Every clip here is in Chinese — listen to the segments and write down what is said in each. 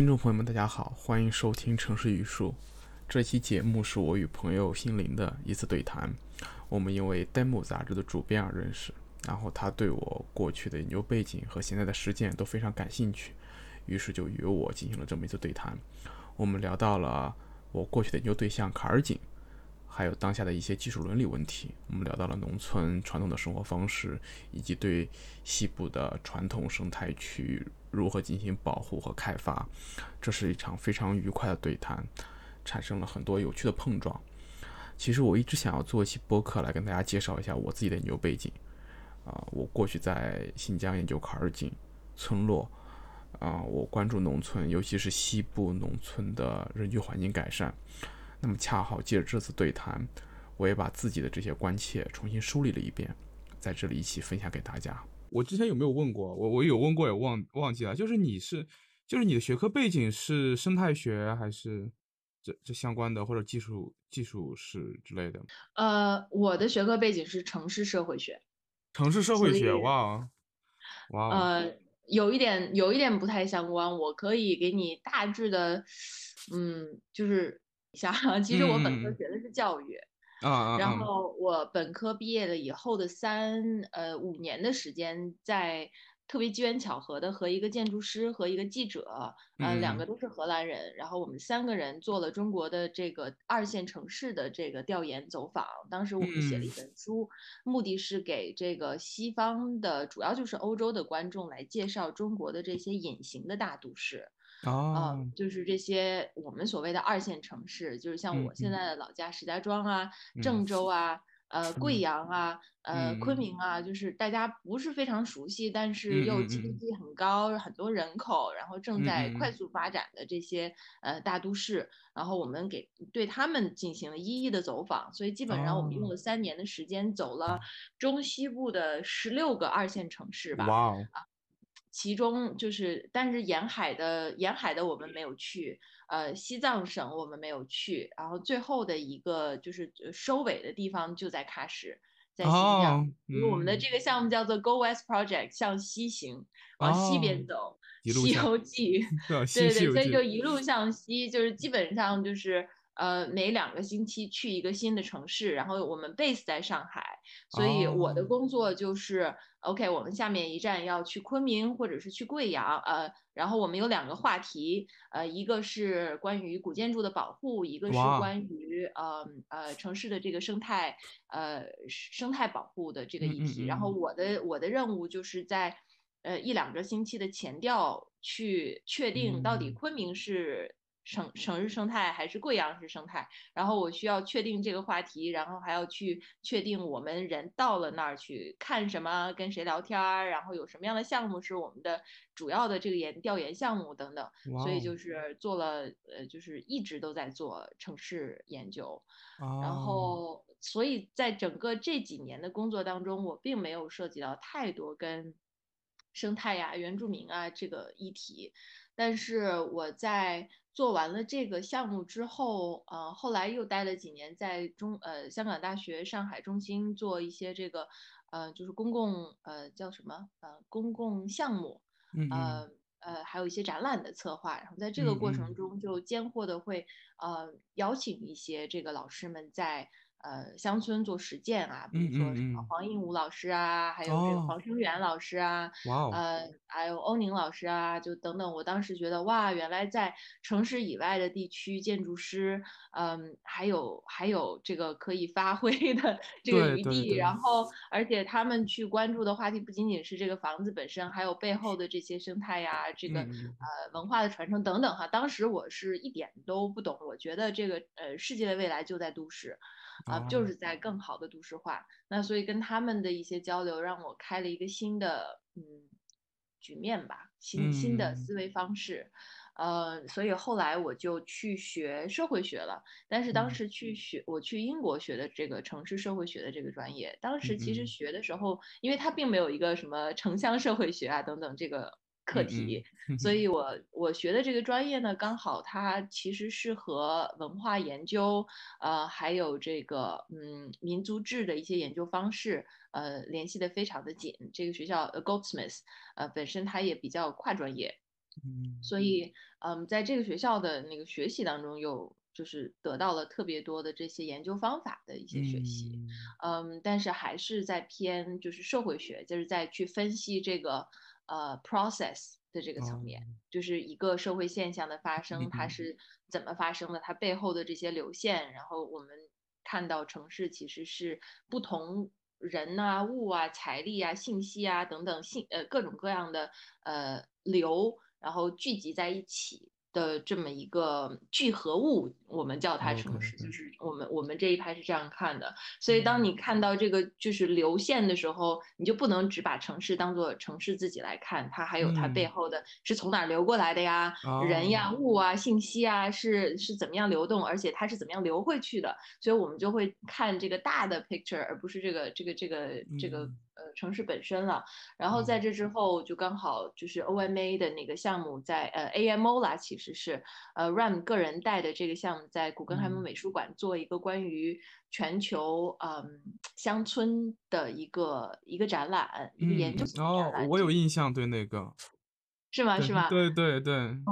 听众朋友们，大家好，欢迎收听城市语数。这期节目是我与朋友心灵的一次对谈。我们因为《demo》杂志的主编而认识，然后他对我过去的研究背景和现在的实践都非常感兴趣，于是就与我进行了这么一次对谈。我们聊到了我过去的研究对象卡尔井，还有当下的一些技术伦理问题。我们聊到了农村传统的生活方式，以及对西部的传统生态区如何进行保护和开发。这是一场非常愉快的对谈，产生了很多有趣的碰撞。其实我一直想要做一期播客来跟大家介绍一下我自己的研究背景。啊，我过去在新疆研究卡尔井村落，啊，我关注农村，尤其是西部农村的人居环境改善。那么恰好借着这次对谈，我也把自己的这些关切重新梳理了一遍，在这里一起分享给大家。我之前有没有问过？我我有问过也忘忘记了。就是你是，就是你的学科背景是生态学还是这这相关的，或者技术技术史之类的？呃，我的学科背景是城市社会学。城市社会学，哇哇哦，呃，有一点有一点不太相关，我可以给你大致的，嗯，就是一下。其实我本科嗯学的是教育，然啊！后我本科毕业了以后的三呃五年的时间，在特别机缘巧合的和一个建筑师和一个记者，呃，两个嗯都是荷兰人，然后我们三个人做了中国的这个二线城市的这个调研走访。当时我们写了一嗯本书，目的是给这个西方的，主要就是欧洲的观众来介绍中国的这些隐形的大都市。啊呃，就是这些我们所谓的二线城市，就是像嗯我现嗯。在的老家石家庄啊、嗯郑州。啊、呃贵嗯阳啊、呃嗯昆明啊，就是大家不是非常熟悉，但是又嗯嗯嗯。GDP 很高、很多人口，然后正在快速发展的这些呃大都市，然后我们给对他们进行了一一的走访，所以基本上我们用哦。了三年的时间，走了中西部的十六个二线城市吧。哇哦，其中就是，但是沿海的沿海的我们没有去，呃，西藏省我们没有去，然后最后的一个就是呃收尾的地方就在喀什，在新疆。哦，因为我们的嗯这个项目叫做 Go West Project，向西行，往西哦边走，西游记》对对所以就一路向西，就是基本上就是呃每两个星期去一个新的城市，然后我们 base 在上海，所以我的哦。工作就是 OK，我们下面一站要去昆明或者是去贵阳，呃，然后我们有两个话题，呃，一个是关于古建筑的保护，一个是关于呃呃城市的这个生态呃生态保护的这个嗯嗯议题，然后嗯。我的我的任务就是在呃一两个星期的前调去确定到底嗯。昆明是城城市生态还是贵阳市生态，然后我需要确定这个话题，然后还要去确定我们人到了那儿去看什么，跟谁聊天儿，然后有什么样的项目是我们的主要的这个研调研项目等等，所以就是做了呃就是一直都在做城市研究，然哦。后所以在整个这几年的工作当中，我并没有涉及到太多跟生态呀、原住民啊这个议题，但是我在做完了这个项目之后，呃，后来又待了几年在中呃香港大学上海中心做一些这个呃就是公共呃叫什么呃公共项目，嗯嗯呃。呃，还有一些展览的策划，然后在这个嗯过程嗯中就间或的会呃邀请一些这个老师们在呃乡村做实践啊，比嗯如说什么黄应武老师啊，还有这个哦黄生源老师啊，呃，还有欧宁老师啊，就等等。我当时觉得哇，原来在城市以外的地区，建筑师，嗯，还有还有这个可以发挥的这个余地。对对对然后，而且他们去关注的话题不仅仅是这个房子本身，还有背后的这些生态呀，这个呃文化的传承等等哈。当时我是一点都不懂，我觉得这个呃世界的未来就在都市。啊、哦就是在更好的都市化。那所以跟他们的一些交流，让我开了一个新的嗯局面吧，新新的嗯思维方式。呃，所以后来我就去学社会学了。但是当嗯时去学，我去英国学的这个城市社会学的这个专业，当时其实学的时候，因为它并没有一个什么城乡社会学啊等等这个课嗯题，嗯所以我我学的这个专业呢，刚好它其实是和文化研究，呃，还有这个嗯民族志的一些研究方式，呃，联系的非常的紧。这个学校呃 Goldsmith，呃，本身它也比较跨专业。嗯所以，嗯，在这个学校的那个学习当中，有就是得到了特别多的这些研究方法的一些学习，嗯嗯，但是还是在偏就是社会学，就是在去分析这个呃 process 的这个层面，哦就是一个社会现象的发嗯生，它嗯是怎么发生的，它背后的这些流线，然后我们看到城市其实是不同人呐、物啊、财力啊、信息啊等等信呃各种各样的呃流，然后聚集在一起。的这么一个聚合物，我们叫它城市，就是我们我们这一派是这样看的。所以当嗯你。看到这个就是流线的时候，你就不能只把城市当做城市自己来看，它还有它背嗯。后的是从哪儿流过来的呀，人呀、哦。物啊、信息啊是是怎么样流动，而且它是怎么样流回去的。所以我们就会看这个大的 picture，而不是这个这个这个这个嗯呃城市本身了。然后在哦这之后，就刚好就是 OMA 的那个项目在呃 AMO 啦，其实是呃 Ram 个人带的这个项目，在古根海姆嗯美术馆做一个关于全球嗯乡村的一个一个展览，一个研究嗯型的展哦，我有印象，对那个，是吗？是吗？对对对，嗯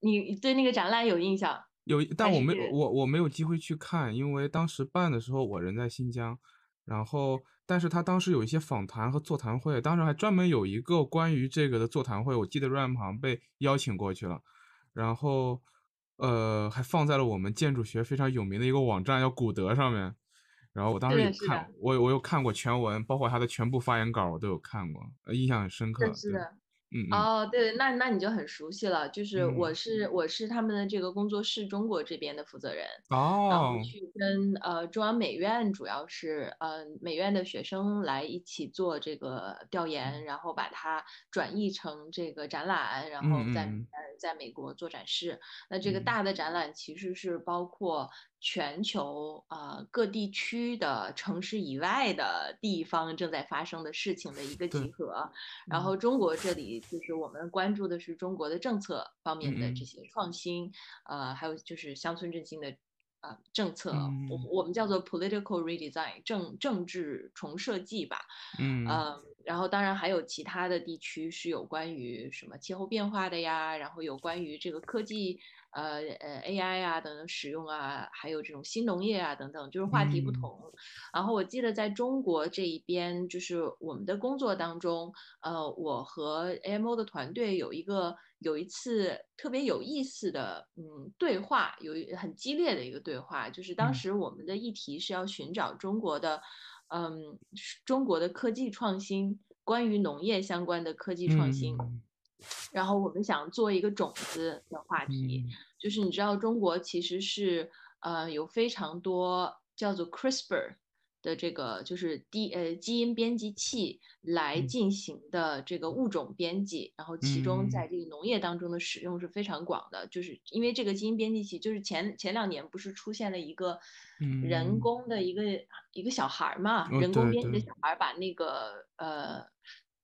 你对那个展览有印象？有，但我没是我我没有机会去看，因为当时办的时候我人在新疆，然后但是他当时有一些访谈和座谈会，当时还专门有一个关于这个的座谈会，我记得 Ram 好像被邀请过去了，然后呃还放在了我们建筑学非常有名的一个网站叫古德上面，然后我当时也看，我我有看过全文，包括他的全部发言稿我都有看过，呃印象很深刻，对是的。嗯嗯哦，对，那那你就很熟悉了。就是我嗯是我是他们的这个工作室中国这边的负责人，然后哦，去跟呃中央美院，主要是呃美院的学生来一起做这个调研，然后把它转译成这个展览，然后在呃在美国做展示。那这个嗯大的展览其实是包括全球啊、呃各地区的城市以外的地方正在发生的事情的一个集合。然嗯后中国这里就是我们关注的是中国的政策方面的这些创新，呃，还有就是乡村振兴的呃政策，我嗯。我们叫做 political redesign 政政治重设计吧，嗯。呃，然后当然还有其他的地区是有关于什么气候变化的呀，然后有关于这个科技，呃呃 AI 啊等等使用啊，还有这种新农业啊等等，就是话题不嗯。同。然后我记得在中国这一边，就是我们的工作当中，呃，我和 AMO 的团队有一个有一次特别有意思的嗯对话，有一很激烈的一个对话，就是当嗯。时我们的议题是要寻找中国的嗯中国的科技创新，关于农业相关的科技创新。嗯。然后我们想做一个种子的话题，嗯。就是你知道中国其实是呃有非常多叫做 CRISPR 的这个就是基呃基因编辑器来嗯。进行的这个物种编辑，然后其中在这个农业当中的使用是非常广的，就是因为这个基因编辑器，就是前前两年不是出现了一个人嗯。工的一个、一个小孩儿嘛，哦人工编辑的小孩儿把那个呃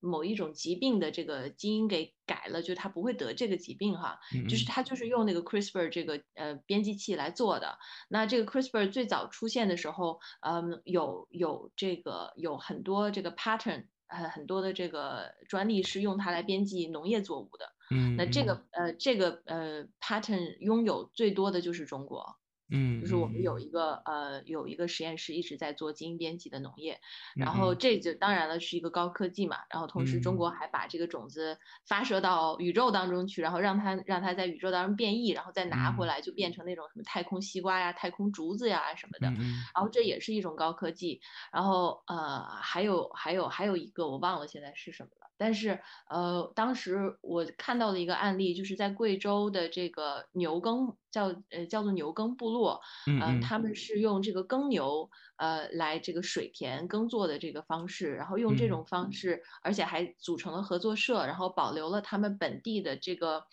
某一种疾病的这个基因给改了，就他不会得这个疾病哈，就是嗯他就是用那个 CRISPR 这个呃编辑器来做的。那这个 CRISPR 最早出现的时候，嗯，有有这个有很多这个 pattern，呃，很多的这个专利是用它来编辑农业作物的。嗯那这个呃这个呃 pattern 拥有最多的就是中国。嗯就是我们有一个呃有一个实验室一直在做基因编辑的农业，嗯然后这就当然了是一个高科技嘛，然后同时中嗯。国还把这个种子发射到宇宙当中去，然后让它让它在宇宙当中变异，然后再拿回嗯。来就变成那种什么太空西瓜呀、太空竹子呀什么的，然后这也是一种高科技，然后呃还有还有还有一个我忘了现在是什么了，但是呃当时我看到的一个案例就是在贵州的这个牛耕叫呃叫做牛耕部落，呃嗯嗯。他们是用这个耕牛呃来这个水田耕作的这个方式，然后用这嗯。种方式，而且还组成了合作社，然后保留了他们本地的这个。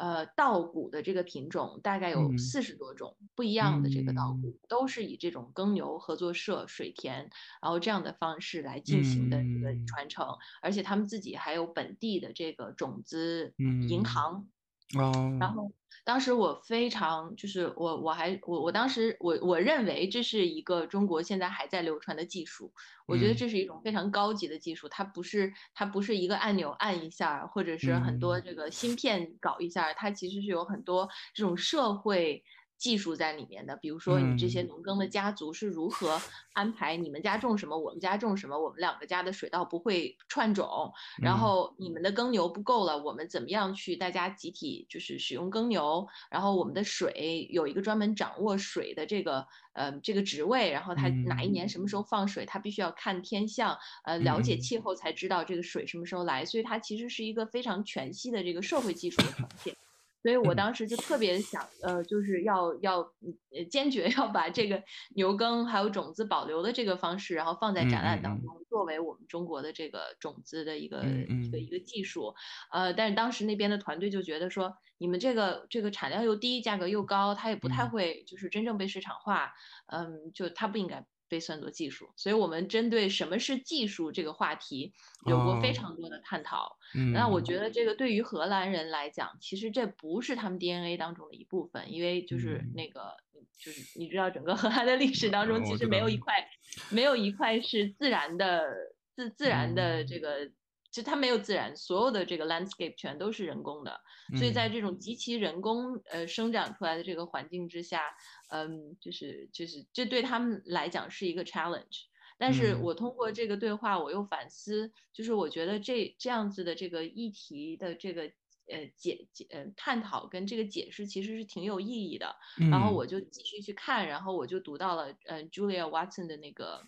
呃，稻谷的这个品种大概有嗯。四十多种不一样的这个稻嗯。谷，都是以这种耕牛合作社、水田，然后这样的方式来进行的这个嗯。传承，而且他们自己还有本地的这个种子嗯。银行，哦，然后当时我非常就是我我还我我当时我我认为这是一个中国现在还在流传的技术，我觉得嗯这是一种非常高级的技术，它不是它不是一个按钮按一下，或者是很多嗯这个芯片搞一下儿，它其实是有很多这种社会。技术在里面的，比如说你这些嗯农耕的家族是如何安排你们家种什么，我们家种什么，我们两个家的水稻不会串种，然嗯后你们的耕牛不够了，我们怎么样去大家集体就是使用耕牛？然后我们的水有一个专门掌握水的这个呃这个职位，然后他哪一嗯年什么时候放水，他必须要看天象，呃了解气候才知道这个水什么时候来，所以它其实是一个非常全息的这个社会技术的呈现。所以我嗯当时就特别想，呃，就是要要呃坚决要把这个牛耕还有种子保留的这个方式，然后放在嗯展览当中，作为我们中国的这个种子的一个一个一个技术。呃，但是当时那边的团队就觉得说，你们这个这个产量又低，价格又高，它也不太嗯会就是真正被市场化，嗯，就它不应该。被算作技术，所以我们针对什么是技术这个话题有过非哦常多的探讨。嗯，那我觉得这个对于荷兰人来讲，其实这不是他们 DNA 当中的一部分，因为就是嗯。那个，就是你知道整个荷兰的历史当中，其实没有一块，没有一块是自然的自自然的嗯。这个，就它没有自然，所有的这个 landscape 全都是人工的，所以在嗯。这种极其人工呃生长出来的这个环境之下，嗯，就是就是这对他们来讲是一个 challenge。但是嗯我通过这个对话，我又反思，就是我觉得这这样子的这个议题的这个呃解解呃探讨跟这个解释其实是挺有意义的。然后嗯我就继续去看，然后我就读到了呃 Julia Watson 的那个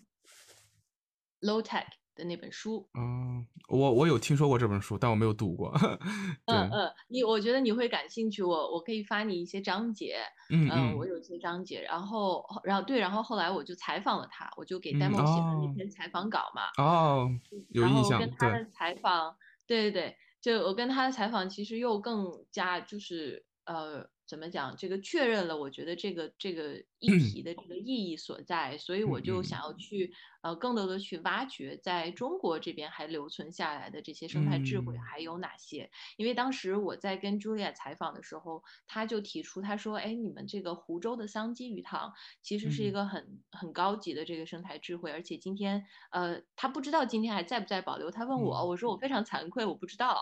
Low Tech 的那本书。嗯，我我有听说过这本书，但我没有读过。对，嗯嗯，你我觉得你会感兴趣，我我可以发你一些章节，嗯嗯，我嗯有一些章节，然后然后对，然后后来我就采访了他，我就给嗯 Demo 写了那哦篇采访稿嘛，哦，有然印象，后跟他，的采访，对对对，就我跟他的采访其实又更加就是呃怎么讲，这个确认了我觉得这个这个议题的这个意义所在，所以我就想要去呃更多的去挖掘在中国这边还留存下来的这些生态智慧嗯。还有哪些。因为当时我在跟茱莉亚采访的时候，他就提出他说，哎，你们这个湖州的桑基鱼塘其实是一嗯。个很很高级的这个生态智慧，而且今天呃他不知道今天还在不在保留，他问我，嗯。我说我非常惭愧，我不知道。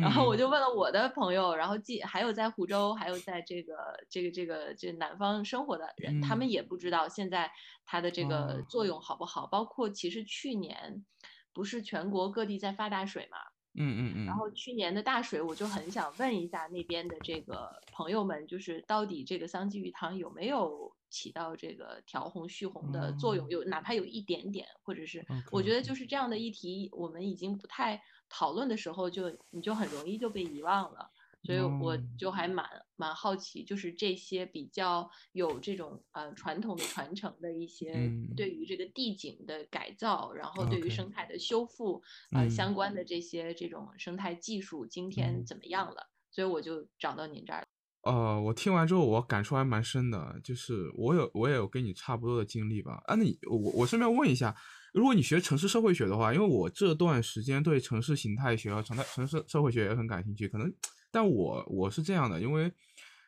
然后我嗯。就问了我的朋友，然后既还有在湖州，还有在这个这个这个这南方生活的人，他嗯们也不知道现在它的这个哦作用好不好。包括其实去年不是全国各地在发大水嘛，嗯嗯嗯，然后去年的大水，我就很想问一下那边的这个朋友们，就是到底这个桑基鱼塘有没有起到这个调洪蓄洪的作用？哦有哪怕有一点点，或者是我觉得就是这样的议题，我们已经不太讨论的时候就，你就很容易就被遗忘了。所以我哦就还蛮蛮好奇，就是这些比较有这种呃传统的传承的一些嗯对于这个地景的改造，然后对于生态的修复，呃嗯相关的这些这种生态技术，今天嗯怎么样了？所以我就找到您这儿了。呃，我听完之后，我感触还蛮深的，就是我有我也有跟你差不多的经历吧。啊，那你我我顺便问一下，如果你学城市社会学的话，因为我这段时间对城市形态学和城态城市社会学也很感兴趣，可能，但我我是这样的，因为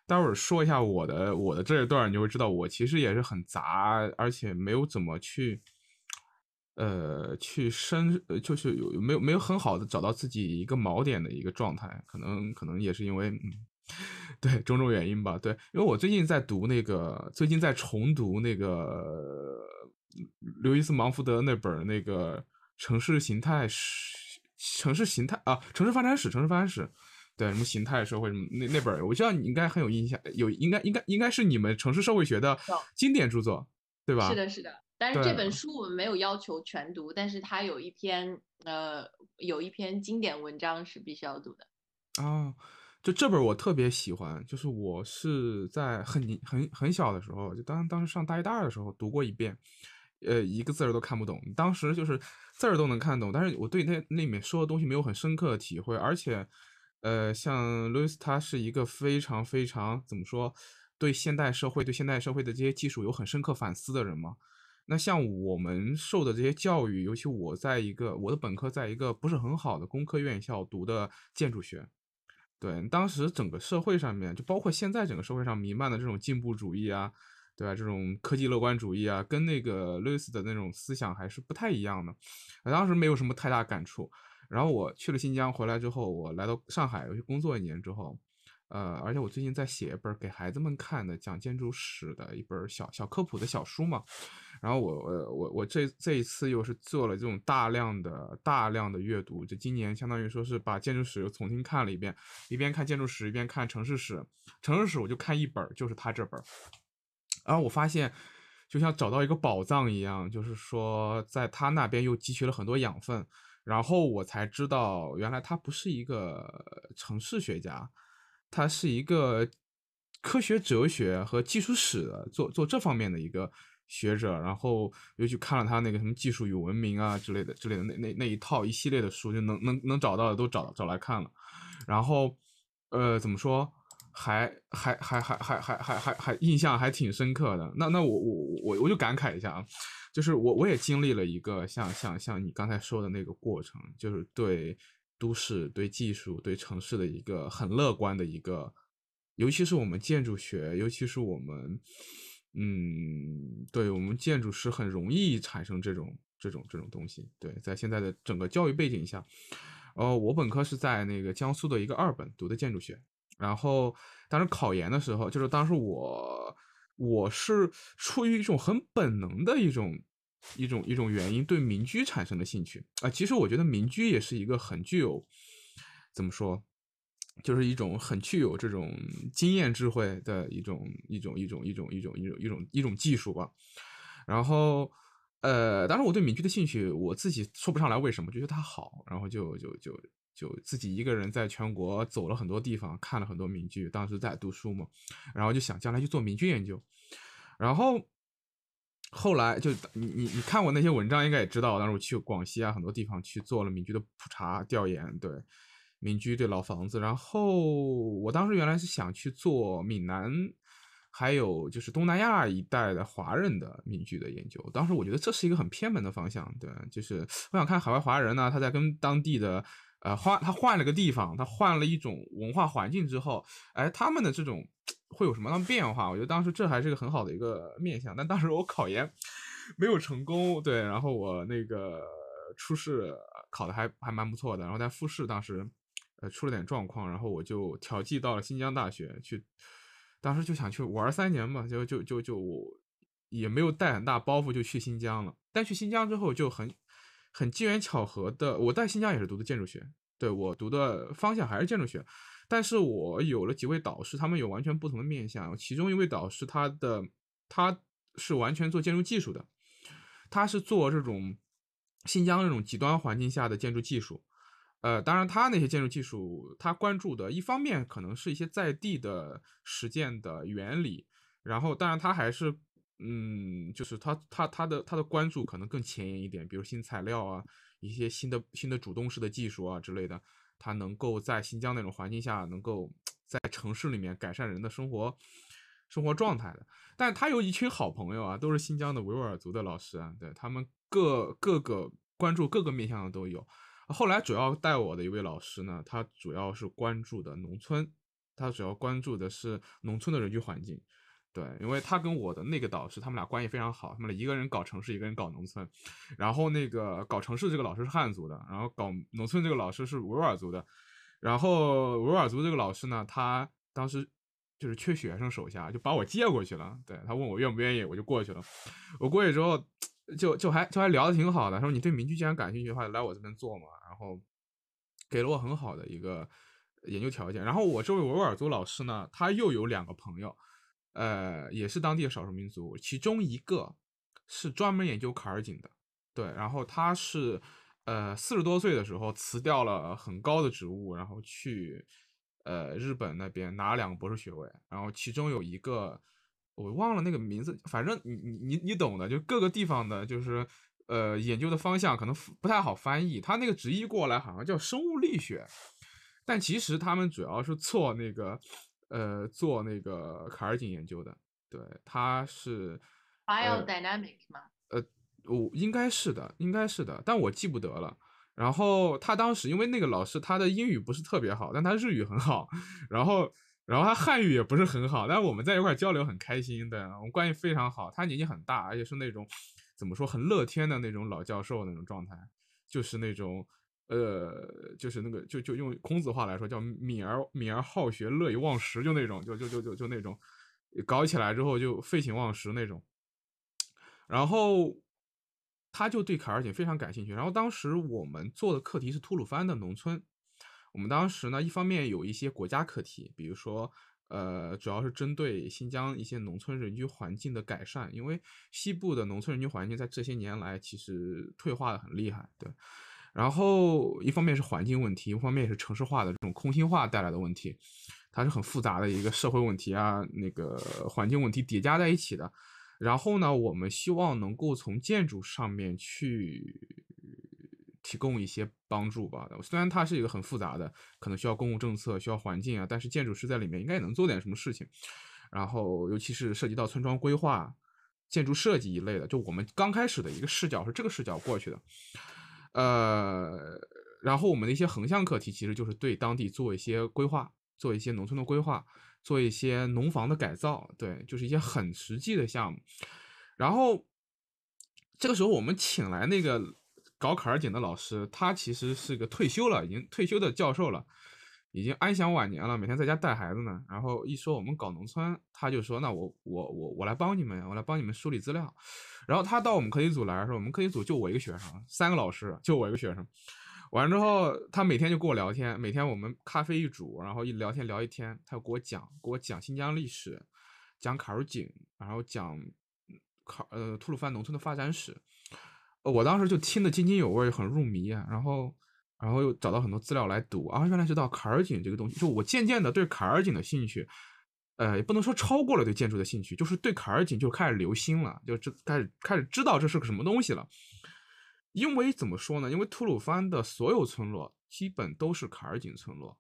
待会儿说一下我的我的这一段，你就会知道我其实也是很杂，而且没有怎么去。呃，去深，就是有没有没有很好的找到自己一个锚点的一个状态，可能可能也是因为，嗯，对种种原因吧，对，因为我最近在读那个，最近在重读那个刘易斯芒福德那本那个城市形态史，城市形态啊，城市发展史，城市发展史，对，什么形态社会什么那那本儿，我知道你应该很有印象，有应该应该应该是你们城市社会学的经典著作，对吧？是的，是的。但是这本书我们没有要求全读，但是它有一篇呃有一篇经典文章是必须要读的。啊，就这本儿我特别喜欢，就是我是在很很很小的时候，就当当时上大一大二的时候读过一遍，呃，一个字儿都看不懂，当时就是字儿都能看懂，但是我对那那里面说的东西没有很深刻的体会，而且，呃，像路易斯他是一个非常非常怎么说，对现代社会对现代社会的这些技术有很深刻反思的人嘛。那像我们受的这些教育，尤其我在一个我的本科在一个不是很好的工科院校读的建筑学，对，当时整个社会上面，就包括现在整个社会上弥漫的这种进步主义啊，对吧？这种科技乐观主义啊，跟那个路易斯的那种思想还是不太一样的。当时没有什么太大感触。然后我去了新疆，回来之后，我来到上海，我去工作一年之后，呃，而且我最近在写一本给孩子们看的讲建筑史的一本小小科普的小书嘛。然后我我我我这这一次又是做了这种大量的大量的阅读，就今年相当于说是把建筑史又重新看了一遍，一边看建筑史一边看城市史。城市史我就看一本，就是他这本。然后我发现，就像找到一个宝藏一样，就是说在他那边又汲取了很多养分。然后我才知道，原来他不是一个城市学家，他是一个科学哲学和技术史的做做这方面的一个学者。然后又去看了他那个什么《技术与文明》啊之类的之类的那那那一套一系列的书，就能能能找到的都找找来看了。然后，呃，怎么说，还还还还还还还还印象还挺深刻的。那那我我我我就感慨一下啊。就是我，我也经历了一个像像像你刚才说的那个过程，就是对都市、对技术、对城市的一个很乐观的一个，尤其是我们建筑学，尤其是我们，嗯，对我们建筑师很容易产生这种这种这种东西。对，在现在的整个教育背景下，呃，我本科是在那个江苏的一个二本读的建筑学，然后当时考研的时候，就是当时我。我是出于一种很本能的一种一种一种原因，对民居产生的兴趣啊。其实我觉得民居也是一个很具有怎么说，就是一种很具有这种经验智慧的一种一种一种一种一种一种一种一种技术吧。然后，呃，当时我对民居的兴趣，我自己说不上来为什么，就觉得它好，然后就就就。就自己一个人在全国走了很多地方，看了很多民居。当时在读书嘛，然后就想将来去做民居研究。然后后来就你你你看我那些文章，应该也知道，当时我去广西啊很多地方去做了民居的普查调研，对民居对老房子。然后我当时原来是想去做闽南，还有就是东南亚一带的华人的民居的研究。当时我觉得这是一个很偏门的方向，对，就是我想看海外华人呢，他在跟当地的。呃，换他换了个地方，他换了一种文化环境之后，哎，他们的这种会有什么样的变化？我觉得当时这还是个很好的一个面向。但当时我考研没有成功，对，然后我那个初试考的还还蛮不错的，然后在复试当时呃出了点状况，然后我就调剂到了新疆大学去，当时就想去玩三年嘛，就就就就我也没有带很大包袱就去新疆了。但去新疆之后就很。很机缘巧合的，我在新疆也是读的建筑学，对我读的方向还是建筑学，但是我有了几位导师，他们有完全不同的面向。其中一位导师，他的他是完全做建筑技术的，他是做这种新疆这种极端环境下的建筑技术。呃，当然他那些建筑技术，他关注的一方面可能是一些在地的实践的原理，然后当然他还是。嗯，就是他他他的他的关注可能更前沿一点，比如新材料啊，一些新的新的主动式的技术啊之类的，他能够在新疆那种环境下，能够在城市里面改善人的生活生活状态的。但他有一群好朋友啊，都是新疆的维吾尔族的老师啊，对他们各各个关注各个面向的都有。后来主要带我的一位老师呢，他主要是关注的农村，他主要关注的是农村的人居环境。对，因为他跟我的那个导师，他们俩关系非常好。他们俩一个人搞城市，一个人搞农村。然后那个搞城市这个老师是汉族的，然后搞农村这个老师是维吾尔族的。然后维吾尔族这个老师呢，他当时就是缺学生手下，就把我接过去了。对他问我愿不愿意，我就过去了。我过去之后，就就还就还聊得挺好的。说你对民居既然感兴趣的话，来我这边做嘛。然后给了我很好的一个研究条件。然后我这位维吾尔族老师呢，他又有两个朋友。呃，也是当地的少数民族，其中一个是专门研究卡尔井的，对，然后他是呃四十多岁的时候辞掉了很高的职务，然后去呃日本那边拿了两个博士学位，然后其中有一个我忘了那个名字，反正你你你你懂的，就各个地方的，就是呃研究的方向可能不太好翻译，他那个直译过来好像叫生物力学，但其实他们主要是做那个。呃，做那个卡尔井研究的，对，他是 biodynamic 吗？呃，我应该是的，应该是的，但我记不得了。然后他当时因为那个老师他的英语不是特别好，但他日语很好，然后然后他汉语也不是很好，但是我们在一块交流很开心，对我们关系非常好。他年纪很大，而且是那种怎么说很乐天的那种老教授那种状态，就是那种呃，就是那个就就用孔子话来说叫敏而敏而好学，乐以忘食，就那种就就就就就那种搞起来之后就废寝忘食那种。然后他就对卡尔井非常感兴趣。然后当时我们做的课题是吐鲁番的农村。我们当时呢，一方面有一些国家课题，比如说，呃，主要是针对新疆一些农村人居环境的改善，因为西部的农村人居环境在这些年来其实退化的很厉害，对。然后一方面是环境问题，一方面也是城市化的这种空心化带来的问题，它是很复杂的一个社会问题啊，那个环境问题叠加在一起的。然后呢，我们希望能够从建筑上面去提供一些帮助吧。虽然它是一个很复杂的，可能需要公共政策、需要环境啊，但是建筑师在里面应该也能做点什么事情。然后，尤其是涉及到村庄规划、建筑设计一类的，就我们刚开始的一个视角是这个视角过去的。呃，然后我们的一些横向课题其实就是对当地做一些规划，做一些农村的规划。做一些农房的改造，对，就是一些很实际的项目。然后这个时候，我们请来那个搞坎儿井的老师，他其实是个退休了，已经退休的教授了，已经安享晚年了，每天在家带孩子呢。然后一说我们搞农村，他就说：“那我我我我来帮你们，我来帮你们梳理资料。”然后他到我们课题组来的时候，我们课题组就我一个学生，三个老师就我一个学生。完之后，他每天就跟我聊天，每天我们咖啡一煮，然后一聊天聊一天，他就给我讲，给我讲新疆历史，讲卡尔井，然后讲卡呃吐鲁番农村的发展史。我当时就听得津津有味，很入迷啊。然后，然后又找到很多资料来读啊，原来知道卡尔井这个东西。就我渐渐的对卡尔井的兴趣，呃，也不能说超过了对建筑的兴趣，就是对卡尔井就开始留心了，就这开始开始知道这是个什么东西了。因为怎么说呢？因为吐鲁番的所有村落基本都是卡尔井村落。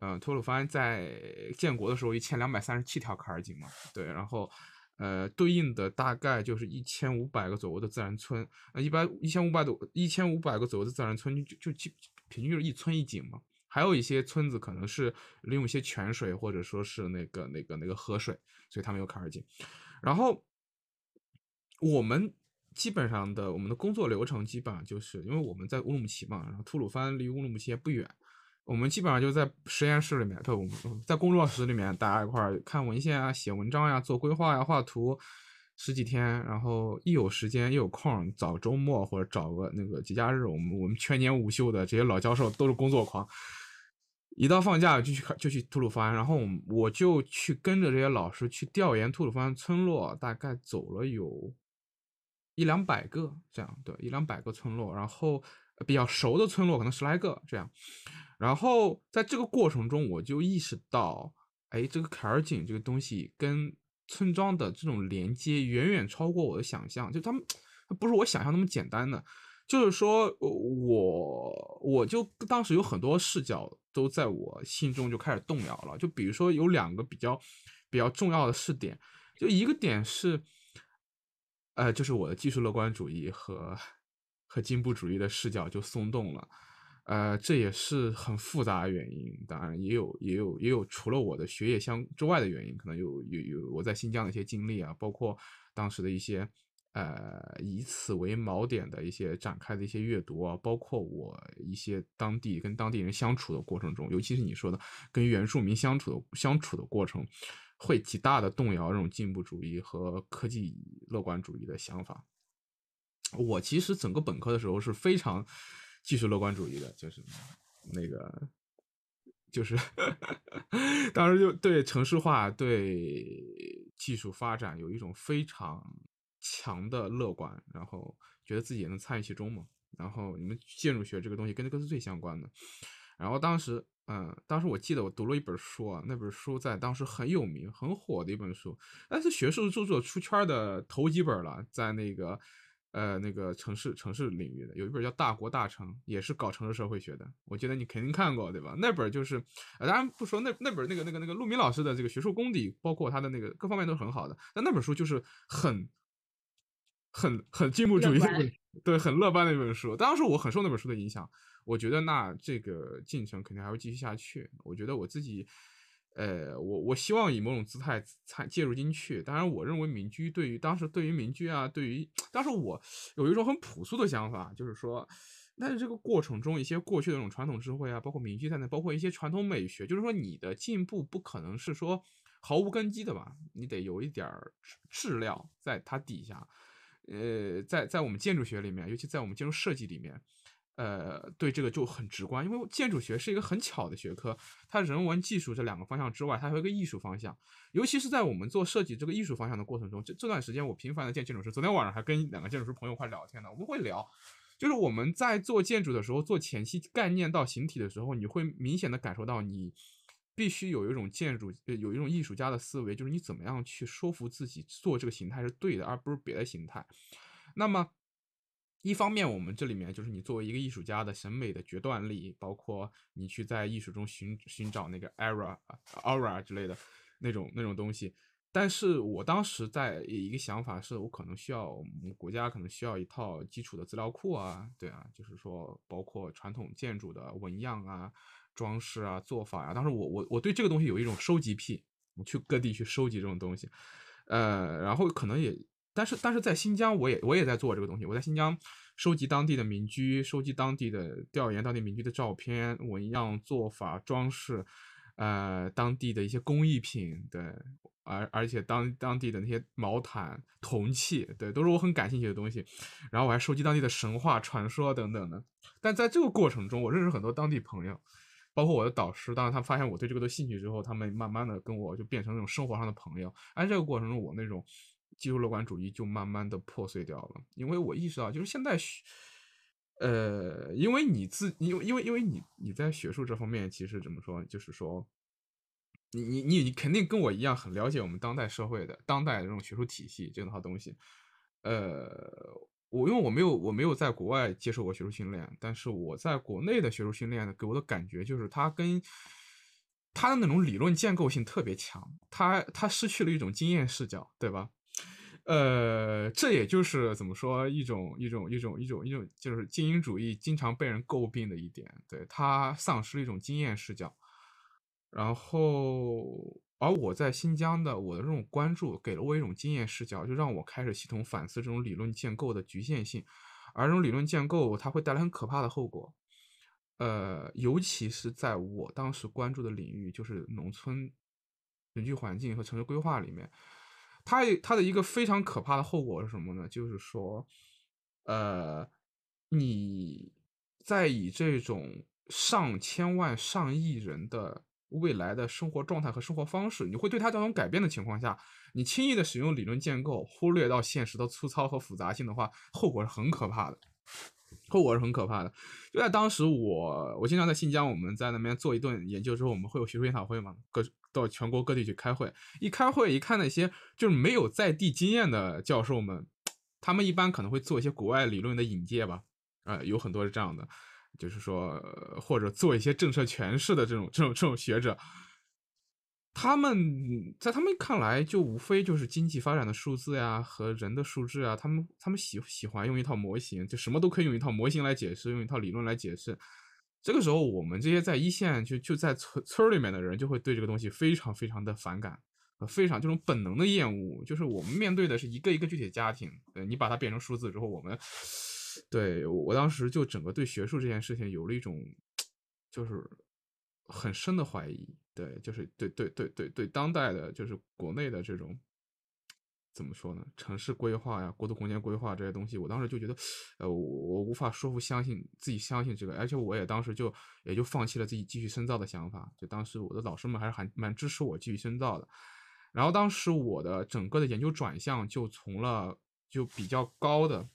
嗯，吐鲁番在建国的时候一千两百三十七条卡尔井嘛，对，然后呃，对应的大概就是一千五百个左右的自然村。呃，一般一千五百多一千五百个左右的自然村就就就平均就是一村一井嘛。还有一些村子可能是利用一些泉水或者说是那个那个那个河水，所以他们有卡尔井。然后我们。基本上的我们的工作流程基本上就是因为我们在乌鲁木齐嘛，然后吐鲁番离乌鲁木齐也不远，我们基本上就在实验室里面，不，在工作室里面大家一块儿看文献啊、写文章呀、做规划呀、画图，十几天，然后一有时间一有空，找周末或者找个那个节假日，我们我们全年无休的这些老教授都是工作狂，一到放假就去就去吐鲁番，然后我就去跟着这些老师去调研吐鲁番村落，大概走了有。一两百个这样，对，一两百个村落，然后比较熟的村落可能十来个这样，然后在这个过程中，我就意识到，哎，这个坎儿井这个东西跟村庄的这种连接远远超过我的想象，就他们不是我想象那么简单的，就是说我我就当时有很多视角都在我心中就开始动摇了，就比如说有两个比较比较重要的试点，就一个点是。呃，就是我的技术乐观主义和和进步主义的视角就松动了，呃，这也是很复杂的原因。当然，也有也有也有除了我的学业相之外的原因，可能有有有我在新疆的一些经历啊，包括当时的一些呃以此为锚点的一些展开的一些阅读啊，包括我一些当地跟当地人相处的过程中，尤其是你说的跟原住民相处的相处的过程。会极大的动摇这种进步主义和科技乐观主义的想法。我其实整个本科的时候是非常技术乐观主义的，就是那个，就是 当时就对城市化、对技术发展有一种非常强的乐观，然后觉得自己也能参与其中嘛。然后你们建筑学这个东西跟这个是最相关的。然后当时。嗯，当时我记得我读了一本书啊，那本书在当时很有名、很火的一本书，但是学术著作出圈的头几本了，在那个呃那个城市城市领域的，有一本叫《大国大城》，也是搞城市社会学的，我觉得你肯定看过对吧？那本就是，当然不说那那本那个那个那个陆明老师的这个学术功底，包括他的那个各方面都是很好的，但那本书就是很很很进步主义对，很乐观的一本书。当时我很受那本书的影响，我觉得那这个进程肯定还会继续下去。我觉得我自己，呃，我我希望以某种姿态参介入进去。当然，我认为民居对于当时对于民居啊，对于当时我有一种很朴素的想法，就是说。但是这个过程中，一些过去的那种传统智慧啊，包括民居在内，包括一些传统美学，就是说你的进步不可能是说毫无根基的吧？你得有一点儿质质料在它底下。呃，在在我们建筑学里面，尤其在我们建筑设计里面，呃，对这个就很直观，因为建筑学是一个很巧的学科，它人文技术这两个方向之外，它还有一个艺术方向。尤其是在我们做设计这个艺术方向的过程中，这这段时间我频繁的见建筑师，昨天晚上还跟两个建筑师朋友一块聊天呢，我们会聊。就是我们在做建筑的时候，做前期概念到形体的时候，你会明显的感受到，你必须有一种建筑，有一种艺术家的思维，就是你怎么样去说服自己做这个形态是对的，而不是别的形态。那么，一方面我们这里面就是你作为一个艺术家的审美的决断力，包括你去在艺术中寻寻找那个 era、aura 之类的那种那种东西。但是我当时在一个想法是，我可能需要我们国家可能需要一套基础的资料库啊，对啊，就是说包括传统建筑的纹样啊、装饰啊、做法啊。当时我我我对这个东西有一种收集癖，我去各地去收集这种东西，呃，然后可能也，但是但是在新疆，我也我也在做这个东西，我在新疆收集当地的民居，收集当地的调研当地民居的照片、纹样、做法、装饰。呃，当地的一些工艺品，对，而而且当当地的那些毛毯、铜器，对，都是我很感兴趣的东西。然后我还收集当地的神话传说等等的。但在这个过程中，我认识很多当地朋友，包括我的导师。当然，他发现我对这个的兴趣之后，他们慢慢的跟我就变成那种生活上的朋友。而这个过程中，我那种技术乐观主义就慢慢的破碎掉了，因为我意识到，就是现在学。呃，因为你自，因为因为因为你你在学术这方面，其实怎么说，就是说，你你你你肯定跟我一样很了解我们当代社会的当代的这种学术体系这套东西。呃，我因为我没有我没有在国外接受过学术训练，但是我在国内的学术训练呢，给我的感觉就是它跟它的那种理论建构性特别强，它它失去了一种经验视角，对吧？呃，这也就是怎么说一种一种一种一种一种，就是精英主义经常被人诟病的一点，对他丧失了一种经验视角。然后，而我在新疆的我的这种关注，给了我一种经验视角，就让我开始系统反思这种理论建构的局限性。而这种理论建构，它会带来很可怕的后果。呃，尤其是在我当时关注的领域，就是农村人居环境和城市规划里面。它它的一个非常可怕的后果是什么呢？就是说，呃，你在以这种上千万、上亿人的未来的生活状态和生活方式，你会对它造成改变的情况下，你轻易的使用理论建构，忽略到现实的粗糙和复杂性的话，后果是很可怕的。后果是很可怕的。就在当时，我我经常在新疆，我们在那边做一顿研究之后，我们会有学术研讨会嘛，各到全国各地去开会。一开会，一看那些就是没有在地经验的教授们，他们一般可能会做一些国外理论的引介吧，呃，有很多是这样的，就是说或者做一些政策诠释的这种这种这种学者。他们在他们看来，就无非就是经济发展的数字呀和人的数字啊。他们他们喜喜欢用一套模型，就什么都可以用一套模型来解释，用一套理论来解释。这个时候，我们这些在一线就就在村村里面的人，就会对这个东西非常非常的反感，非常这种本能的厌恶。就是我们面对的是一个一个具体家庭，对你把它变成数字之后，我们对我当时就整个对学术这件事情有了一种就是很深的怀疑。对，就是对对对对对，当代的，就是国内的这种，怎么说呢？城市规划呀，国土空间规划这些东西，我当时就觉得，呃，我我无法说服相信自己相信这个，而且我也当时就也就放弃了自己继续深造的想法。就当时我的老师们还是还蛮支持我继续深造的。然后当时我的整个的研究转向就从了就比较高的。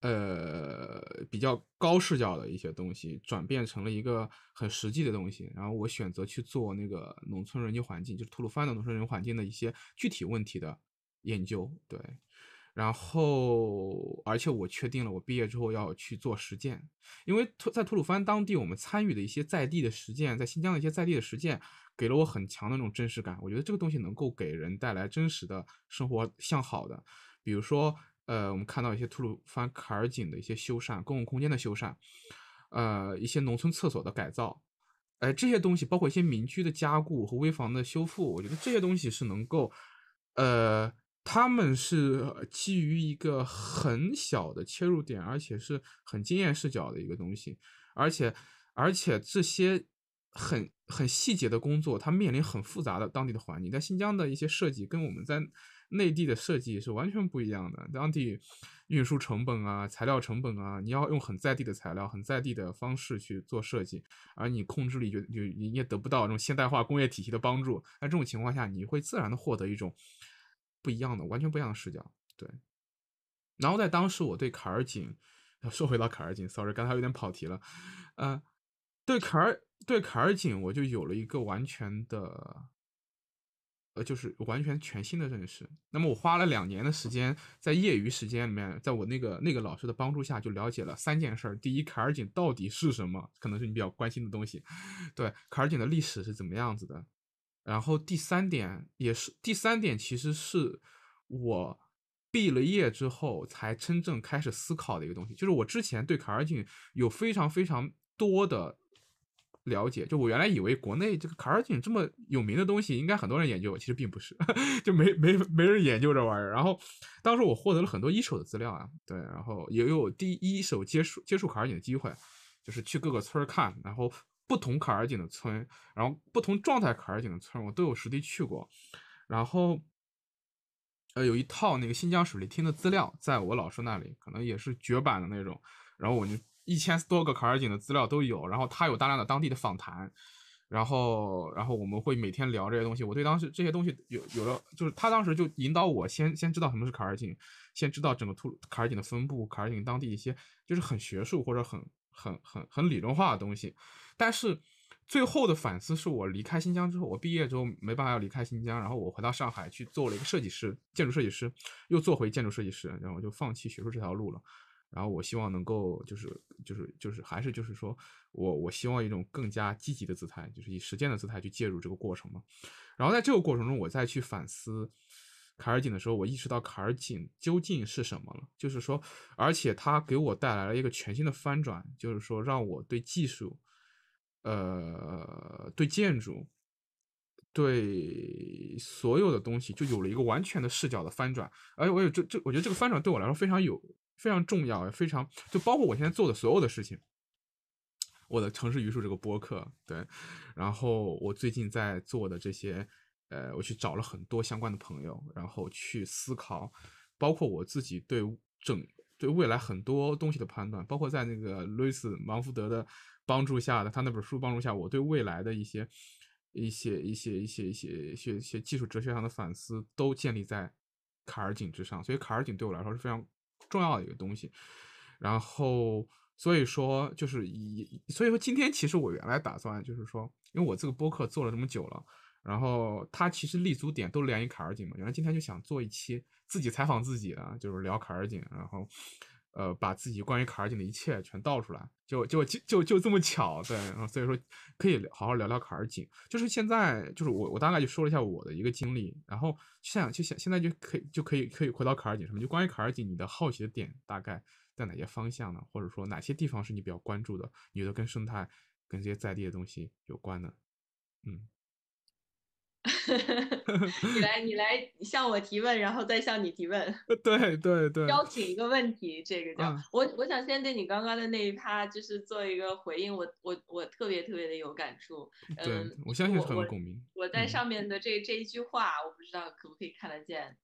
呃，比较高视角的一些东西，转变成了一个很实际的东西。然后我选择去做那个农村人居环境，就是吐鲁番的农村人居环境的一些具体问题的研究。对，然后而且我确定了，我毕业之后要去做实践，因为吐在吐鲁番当地，我们参与的一些在地的实践，在新疆的一些在地的实践，给了我很强的那种真实感。我觉得这个东西能够给人带来真实的生活向好的。比如说，呃，我们看到一些吐鲁番卡尔井的一些修缮、公共空间的修缮，呃，一些农村厕所的改造，哎，这些东西包括一些民居的加固和危房的修复，我觉得这些东西是能够，呃，他们是基于一个很小的切入点，而且是很经验视角的一个东西，而且而且这些很很细节的工作，它面临很复杂的当地的环境，在新疆的一些设计跟我们在内地的设计是完全不一样的，当地运输成本啊、材料成本啊，你要用很在地的材料、很在地的方式去做设计，而你控制力就就你也得不到这种现代化工业体系的帮助，在这种情况下，你会自然的获得一种不一样的、完全不一样的视角。对，然后在当时我对卡尔井，说回到卡尔井，sorry，刚才有点跑题了，呃，对卡尔对卡尔井，我就有了一个完全的。就是完全全新的认识。那么我花了两年的时间，在业余时间里面，在我那个那个老师的帮助下，就了解了三件事儿。第一，卡尔井到底是什么？可能是你比较关心的东西。对，卡尔井的历史是怎么样子的？然后第三点也是第三点，其实是我毕了业之后才真正开始思考的一个东西。就是我之前对卡尔井有非常非常多的。了解，就我原来以为国内这个卡尔井这么有名的东西，应该很多人研究，其实并不是，就没没没人研究这玩意儿。然后当时我获得了很多一手的资料啊，对，然后也有第一手接触接触卡尔井的机会，就是去各个村看，然后不同卡尔井的村，然后不同状态卡尔井的村，我都有实地去过。然后呃，有一套那个新疆水利厅的资料，在我老师那里，可能也是绝版的那种，然后我就。一千多个卡尔井的资料都有，然后他有大量的当地的访谈，然后然后我们会每天聊这些东西。我对当时这些东西有有了，就是他当时就引导我先先知道什么是卡尔井，先知道整个吐卡尔井的分布，卡尔井当地一些就是很学术或者很很很很理论化的东西。但是最后的反思是我离开新疆之后，我毕业之后没办法要离开新疆，然后我回到上海去做了一个设计师，建筑设计师，又做回建筑设计师，然后就放弃学术这条路了。然后我希望能够就是就是就是还是就是说我我希望一种更加积极的姿态，就是以实践的姿态去介入这个过程嘛。然后在这个过程中，我再去反思卡尔井的时候，我意识到卡尔井究竟是什么了。就是说，而且它给我带来了一个全新的翻转，就是说让我对技术、呃，对建筑、对所有的东西就有了一个完全的视角的翻转。而且我有这这，我觉得这个翻转对我来说非常有。非常重要，非常就包括我现在做的所有的事情，我的城市榆树这个播客，对，然后我最近在做的这些，呃，我去找了很多相关的朋友，然后去思考，包括我自己对整对未来很多东西的判断，包括在那个路易斯芒福德的帮助下的他那本书帮助下，我对未来的一些一些一些一些一些一些一些技术哲学上的反思，都建立在卡尔井之上，所以卡尔井对我来说是非常。重要的一个东西，然后所以说就是以所以说今天其实我原来打算就是说，因为我这个播客做了这么久了，然后它其实立足点都连于卡尔井嘛，原来今天就想做一期自己采访自己的，就是聊卡尔井，然后呃把自己关于卡尔井的一切全倒出来，就就就就就这么巧，对，所以说可以好好聊聊卡尔井，就是现在就是我我大概就说了一下我的一个经历，然后现就现现在就可以就可以可以回到卡尔井什么，就关于卡尔井你的好奇的点大概在哪些方向呢？或者说哪些地方是你比较关注的？你觉得跟生态跟这些在地的东西有关的？嗯。你来，你来向我提问，然后再向你提问。对对对，邀请一个问题，这个叫我，我想先对你刚刚的那一趴就是做一个回应。我我我特别特别的有感触。嗯，我相信很有共鸣。我在上面的这这一句话，我不知道可不可以看得见。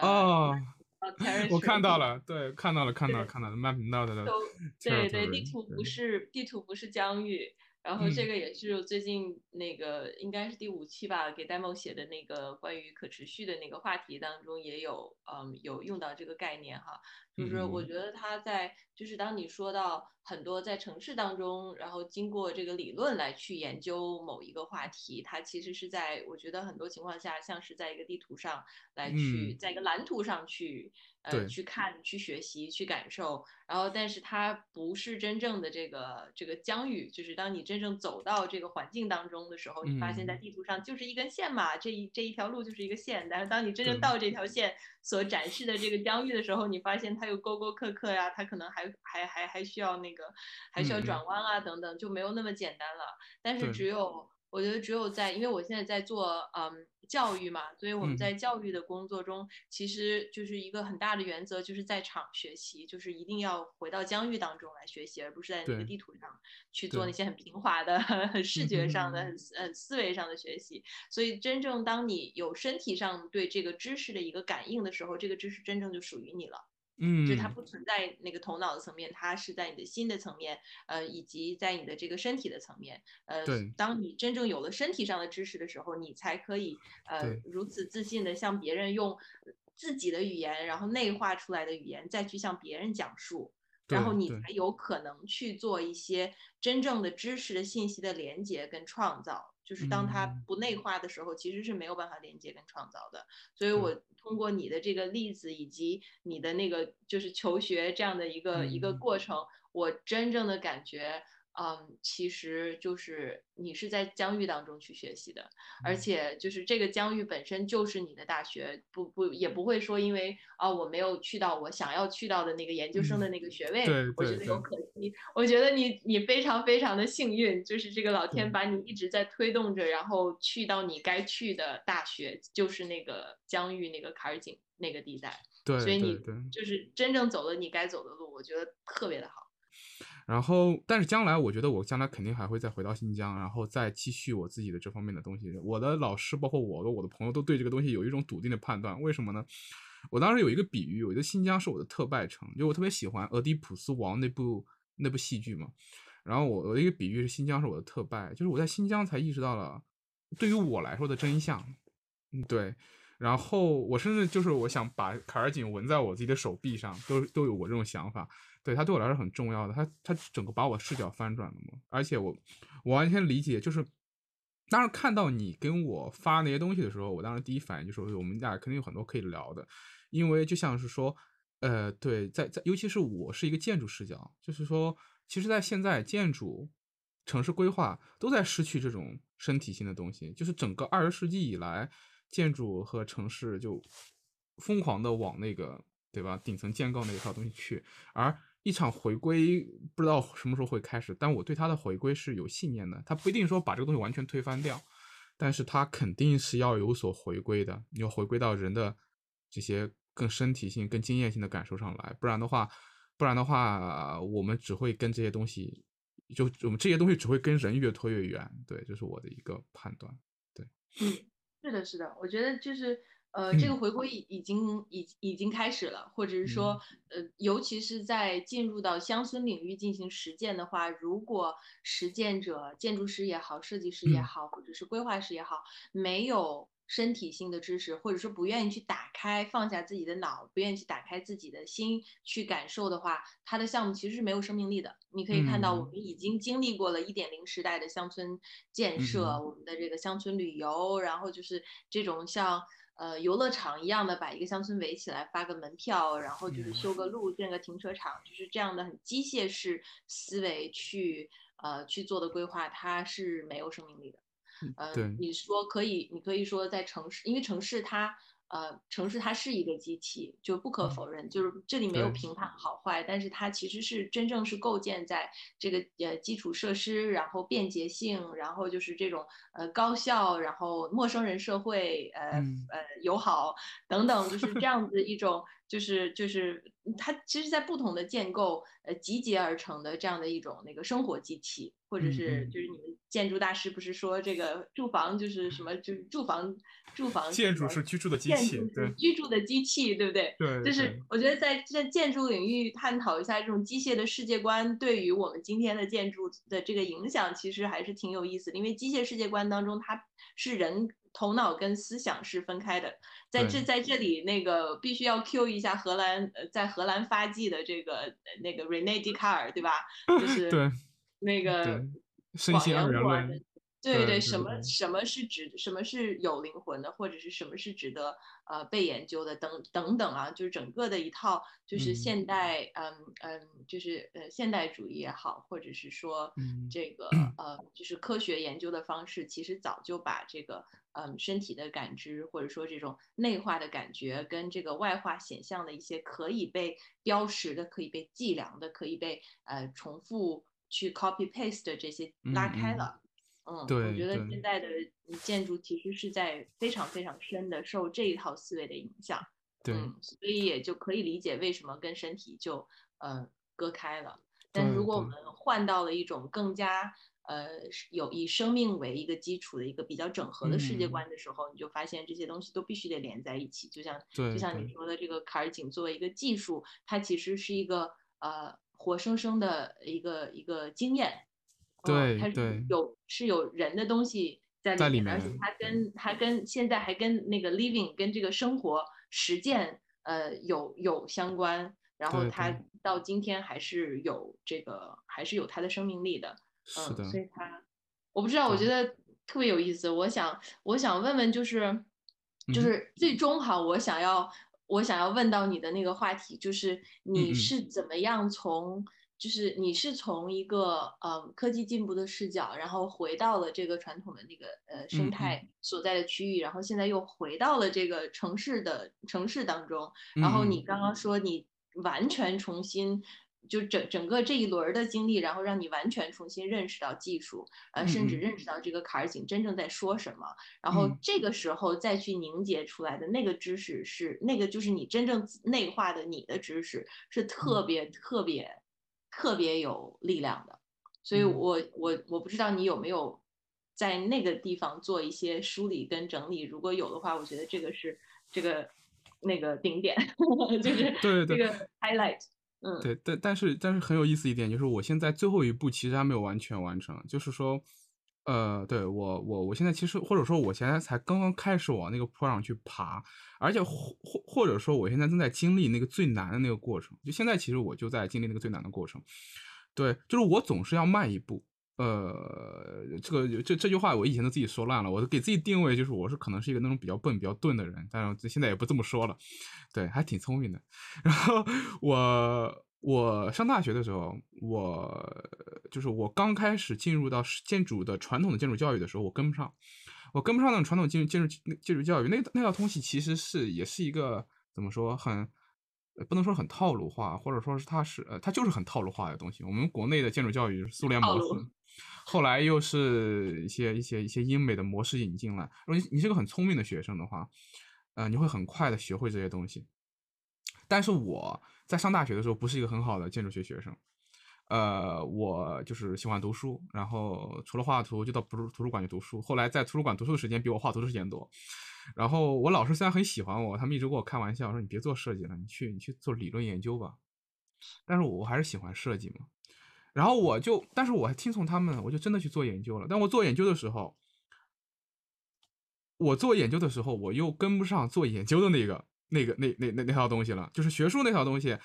哦，我看到了，对，看到了，看到了，看到了，慢频道的。对对，地图不是地图不是疆域。然后这个也是最近那个应该是第五期吧，给 demo 写的那个关于可持续的那个话题当中也有，嗯，有用到这个概念哈。就是我觉得他在，就是当你说到很多在城市当中，然后经过这个理论来去研究某一个话题，它其实是在我觉得很多情况下像是在一个地图上来去，在一个蓝图上去呃去看、去学习、去感受，然后但是它不是真正的这个这个疆域，就是当你真正走到这个环境当中的时候，你发现在嗯。地图上就是一根线嘛，这一这一条路就是一个线，但是当你真正到这条线所展示的这个疆域的时候，你发现它有沟沟壑壑呀，它可能还还还还需要那个还需要转弯啊等等，就没有那么简单了。但是只有我觉得只有在，因为我现在在做嗯教育嘛，所以我们嗯在教育的工作中，其实就是一个很大的原则，就是在场学习，就是一定要回到疆域当中来学习，而不是在那个地图上去做那些很平滑的、很视觉上的、很思维上的学习。所以真正当你有身体上对这个知识的一个感应的时候，这个知识真正就属于你了。嗯，就它不存在那个头脑的层面，它是在你的心的层面，呃，以及在你的这个身体的层面，呃，对。当你真正有了身体上的知识的时候，你才可以呃如此自信的向别人用自己的语言，然后内化出来的语言再去向别人讲述，然后你才有可能去做一些真正的知识的信息的连接跟创造。就是当它嗯。不内化的时候，其实是没有办法连接跟创造的。所以我通过你的这个例子，以及你的那个就是求学这样的一个、一个嗯。过程，我真正的感觉，嗯，其实就是你是在疆域当中去学习的，而嗯且就是这个疆域本身就是你的大学，不不也不会说因为啊我没有去到我想要去到的那个研究生的那个学位，我觉得有可惜。我觉得你你非常非常的幸运，就是这个老天把你一直在推动着，然后去到你该去的大学，就是那个疆域那个坎儿井那个地带，对所以你。就是真正走了你该走的路，我觉得特别的好。然后，但是将来我觉得我将来肯定还会再回到新疆，然后再继续我自己的这方面的东西。我的老师，包括我的我的朋友，都对这个东西有一种笃定的判断。为什么呢？我当时有一个比喻，我觉得新疆是我的特拜城，就我特别喜欢《俄狄浦斯王》那部那部戏剧嘛。然后我我的一个比喻是新疆是我的特拜，就是我在新疆才意识到了对于我来说的真相。嗯，对。然后我甚至就是我想把卡尔井纹在我自己的手臂上，都都有我这种想法。对他对我来说很重要的，他他整个把我视角翻转了嘛，而且我我完全理解，就是当时看到你跟我发那些东西的时候，我当时第一反应就是我们俩肯定有很多可以聊的，因为就像是说，呃，对，在在尤其是我是一个建筑视角，就是说，其实，在现在建筑、城市规划都在失去这种身体性的东西，就是整个二十世纪以来，建筑和城市就疯狂的往那个对吧顶层建构那一套东西去，而一场回归不知道什么时候会开始，但我对它的回归是有信念的。它不一定说把这个东西完全推翻掉，但是它肯定是要有所回归的，你要回归到人的这些更身体性、更经验性的感受上来，不然的话，不然的话，我们只会跟这些东西，就我们这些东西只会跟人越拖越远。对，这是我的一个判断。对，是的，是的，我觉得就是呃，这个回归已已经已已经开始了，或者是说呃，尤其是在进入到乡村领域进行实践的话，如果实践者，建筑师也好，设计师也好，或者是规划师也好，没有身体性的知识，或者说不愿意去打开，放下自己的脑，不愿意去打开自己的心去感受的话，他的项目其实是没有生命力的。你可以看到，我们已经经历过了一点零时代的乡村建设，嗯我们的这个乡村旅游，然后就是这种像呃游乐场一样的把一个乡村围起来，发个门票，然后就是修个路、建个停车场，就是这样的很机械式思维去呃去做的规划，它是没有生命力的。呃，对。你说可以，你可以说在城市，因为城市它，呃，城市它是一个机器，就不可否认，就是这里没有评判好坏，但是它其实是真正是构建在这个呃基础设施，然后便捷性，然后就是这种呃高效，然后陌生人社会，呃、嗯。呃友好等等，就是这 样子一种，就是就是它其实，在不同的建构呃集结而成的这样的一种那个生活机器，或者是就是你们建筑大师不是说这个住房就是什么就是住房住房建筑是居住的机器，对居住的机器，对不对？对，就是我觉得在在建筑领域探讨一下这种机械的世界观对于我们今天的建筑的这个影响，其实还是挺有意思的。因为机械世界观当中，它是人头脑跟思想是分开的。在这在这里，那个必须要 Q 一下荷兰呃在荷兰发迹的这个呃那个 Rene Descartes，对吧？就 是对那个对身广心二元论，对对什么什么是值，什么是有灵魂的，或者是什么是值得呃被研究的，等等等啊，就是整个的一套，就是嗯现代，嗯嗯，就是呃现代主义也好，或者是说嗯这个呃就是科学研究的方式，其实早就把这个嗯身体的感知，或者说这种内化的感觉，跟这个外化显象的一些可以被标识的、可以被计量的、可以被呃重复去 copy paste 的这些拉开了。嗯，我对觉得现在的建筑其实是在非常非常深的受这一套思维的影响，对嗯，所以也就可以理解为什么跟身体就呃割开了。但是如果我们换到了一种更加呃有以生命为一个基础的一个比较整合的世界嗯观的时候，你就发现这些东西都必须得连在一起。就像对就像你说的，这个卡尔井作为一个技术，它其实是一个呃活生生的一个一个经验。嗯它是对。对有是有人的东西在在里里面，而且面它跟。它跟现在还跟那个 living 跟这个生活实践呃有有相关，然后对它到今天还是有这个还是有它的生命力的，嗯，所以。它我不知道，我觉得特别有意思。我想我想问问，就是就是最终哈，我想要我想要问到你的那个话题，就是你嗯。是怎么样从就是你是从一个呃科技进步的视角，然后回到了这个传统的那个呃嗯生态所在的区域，然后现在又回到了这个城市的城市当中。然后嗯你刚刚说你完全重新就整整个这一轮儿的经历，然后让你完全重新认识到技术，呃，甚至认识到这个坎儿井真正在说什么。然后嗯。这个时候再去凝结出来的那个知识是那个就是你真正内化的你的知识是特别特别特别有力量的，所以嗯。我我我不知道你有没有在那个地方做一些梳理跟整理，如果有的话，我觉得这个是这个那个顶点，就是对对这个。highlight，嗯，对，但但是但是很有意思一点就是，我现在最后一步其实还没有完全完成，就是说，呃，对我我我现在其实或者说我现在才刚刚开始往那个坡上去爬，而且或或或者说我现在正在经历那个最难的那个过程，就现在其实我就在经历那个最难的过程，对，就是我总是要迈一步。呃，这个这这句话我以前都自己说烂了，我给自己定位就是我是可能是一个那种比较笨、比较钝的人，但是现在也不这么说了，对，还挺聪明的。然后我我上大学的时候，我就是我刚开始进入到建筑的传统的建筑教育的时候，我跟不上，我跟不上那种传统建筑建筑建筑教育，那那套东西其实是也是一个怎么说很。呃不能说很套路化，或者说是它是呃，它就是很套路化的东西。我们国内的建筑教育是苏联模式，后来又是一些一些一些英美的模式引进来。如果你你是个很聪明的学生的话，呃，你会很快的学会这些东西。但是我在上大学的时候不是一个很好的建筑学学生，呃，我就是喜欢读书，然后除了画图就到图书图书馆去读书。后来在图书馆读书的时间比我画图的时间多。然后我老师虽然很喜欢我，他们一直跟我开玩笑说：“你别做设计了，你去你去做理论研究吧。”但是我还是喜欢设计嘛。然后我就，但是我还听从他们，我就真的去做研究了。但我做研究的时候，我做研究的时候，我又跟不上做研究的那个、那个、那、那、那那套东西了，就是学术那套东西。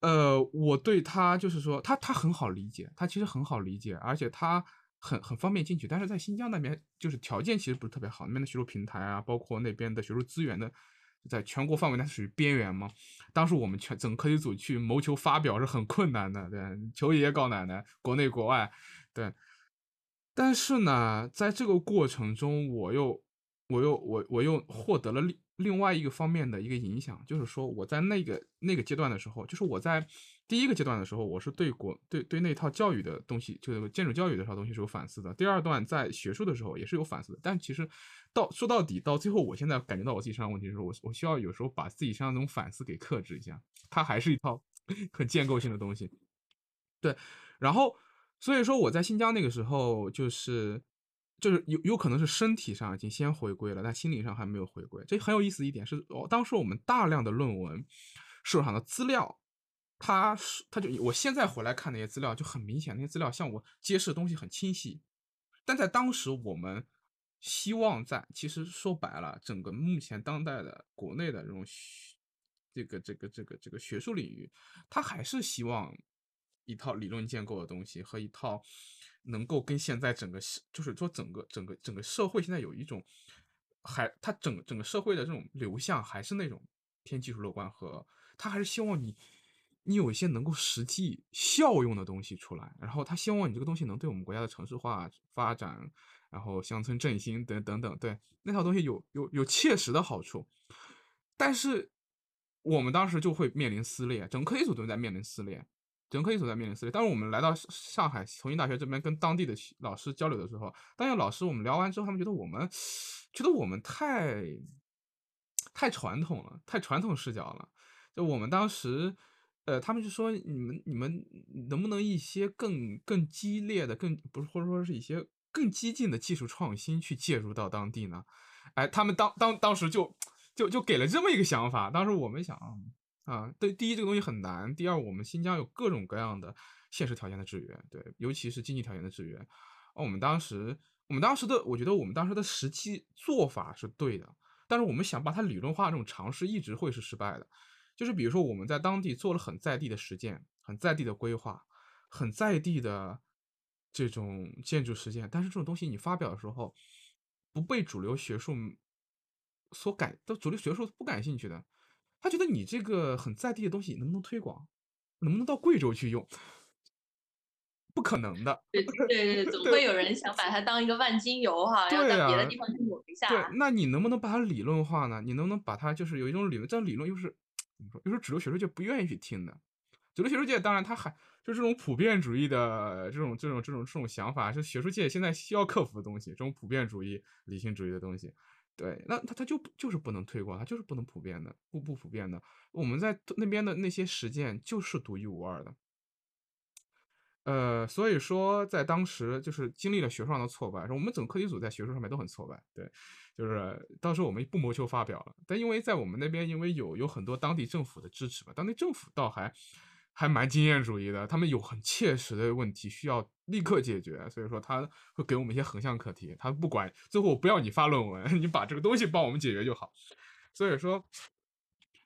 呃，我对它就是说，它它很好理解，它其实很好理解，而且它很很方便进去。但是在新疆那边，就是条件其实不是特别好，那边的学术平台啊，包括那边的学术资源的，在全国范围内属于边缘嘛。当时我们全整个科技组去谋求发表是很困难的，对，求爷爷告奶奶，国内国外，对。但是呢，在这个过程中，我又，我又，我我又获得了另另外一个方面的一个影响，就是说我在那个那个阶段的时候，就是我在第一个阶段的时候，我是对国对对那套教育的东西，就是建筑教育这套东西是有反思的。第二段在学术的时候也是有反思的，但其实到说到底，到最后，我现在感觉到我自己身上问题的时候我我需要有时候把自己身上那种反思给克制一下，它还是一套 很建构性的东西。对，然后所以说我在新疆那个时候就是。就是有有可能是身体上已经先回归了，但心理上还没有回归。这很有意思一点是，哦，当时我们大量的论文手上的资料，它是它就我现在回来看那些资料就很明显，那些资料向我揭示的东西很清晰。但在当时，我们希望在其实说白了，整个目前当代的国内的这种这个这个这个这个学术领域，它还是希望一套理论建构的东西和一套。能够跟现在整个，就是说整个整个整个社会现在有一种，还它整整个社会的这种流向还是那种偏技术乐观和，他还是希望你你有一些能够实际效用的东西出来，然后他希望你这个东西能对我们国家的城市化发展，然后乡村振兴等等等，对那套东西有有有切实的好处，但是我们当时就会面临撕裂，整个科技组都在面临撕裂。整个科技组在面临撕裂。当时我们来到上海重庆大学这边，跟当地的老师交流的时候，当地老师我们聊完之后，他们觉得我们觉得我们太太传统了，太传统视角了。就我们当时，呃，他们就说你们你们能不能一些更更激烈的、更不是或者说是一些更激进的技术创新去介入到当地呢？哎，他们当当当时就就就给了这么一个想法。当时我们想。啊，对，第一这个东西很难，第二我们新疆有各种各样的现实条件的制约，对，尤其是经济条件的制约。我们当时，我们当时的，我觉得我们当时的实际做法是对的，但是我们想把它理论化这种尝试一直会是失败的。就是比如说我们在当地做了很在地的实践，很在地的规划，很在地的这种建筑实践，但是这种东西你发表的时候不被主流学术所感，都主流学术不感兴趣的。他觉得你这个很在地的东西能不能推广，能不能到贵州去用？不可能的。对对对，总会有人想把它当一个万金油哈，要在别的地方去抹一下。对，那你能不能把它理论化呢？你能不能把它就是有一种理论？这理论又是怎么说？又是主流学术界不愿意去听的。主流学术界当然他还就是这种普遍主义的这种这种这种这种想法，是学术界现在需要克服的东西。这种普遍主义、理性主义的东西。对，那他他就就是不能推广，他就是不能普遍的，不不普遍的。我们在那边的那些实践就是独一无二的。呃，所以说在当时就是经历了学术上的挫败，我们整个课题组在学术上面都很挫败。对，就是当时我们不谋求发表了，但因为在我们那边，因为有有很多当地政府的支持吧，当地政府倒还。还蛮经验主义的，他们有很切实的问题需要立刻解决，所以说他会给我们一些横向课题，他不管最后我不要你发论文，你把这个东西帮我们解决就好。所以说，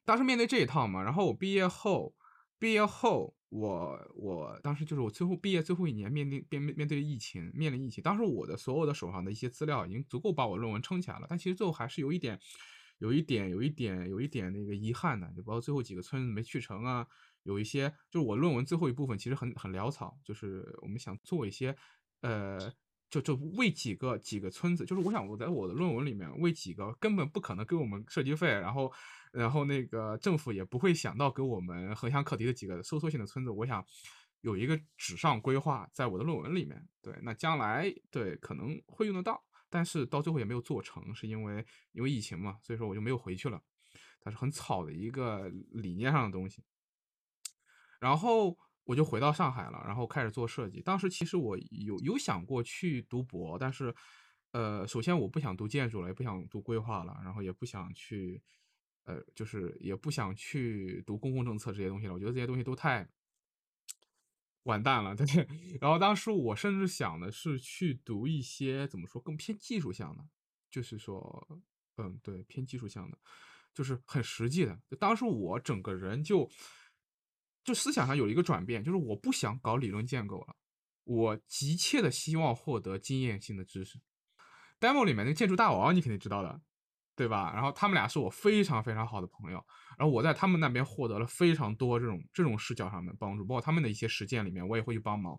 当时面对这一套嘛，然后我毕业后，毕业后我我当时就是我最后毕业最后一年，面临面面对疫情，面临疫情，当时我的所有的手上的一些资料已经足够把我论文撑起来了，但其实最后还是有一点，有一点，有一点，有一点那个遗憾的，就包括最后几个村子没去成啊。有一些就是我论文最后一部分其实很很潦草，就是我们想做一些，呃，就就为几个几个村子，就是我想我在我的论文里面为几个根本不可能给我们设计费，然后然后那个政府也不会想到给我们横向课题的几个收缩性的村子，我想有一个纸上规划在我的论文里面，对，那将来对可能会用得到，但是到最后也没有做成，是因为因为疫情嘛，所以说我就没有回去了，它是很草的一个理念上的东西。然后我就回到上海了，然后开始做设计。当时其实我有有想过去读博，但是，呃，首先我不想读建筑了，也不想读规划了，然后也不想去，呃，就是也不想去读公共政策这些东西了。我觉得这些东西都太完蛋了，对？然后当时我甚至想的是去读一些怎么说更偏技术向的，就是说，嗯，对，偏技术向的，就是很实际的。当时我整个人就。就思想上有一个转变，就是我不想搞理论建构了，我急切的希望获得经验性的知识。demo 里面那个建筑大王你肯定知道的，对吧？然后他们俩是我非常非常好的朋友，然后我在他们那边获得了非常多这种这种视角上的帮助，包括他们的一些实践里面我也会去帮忙。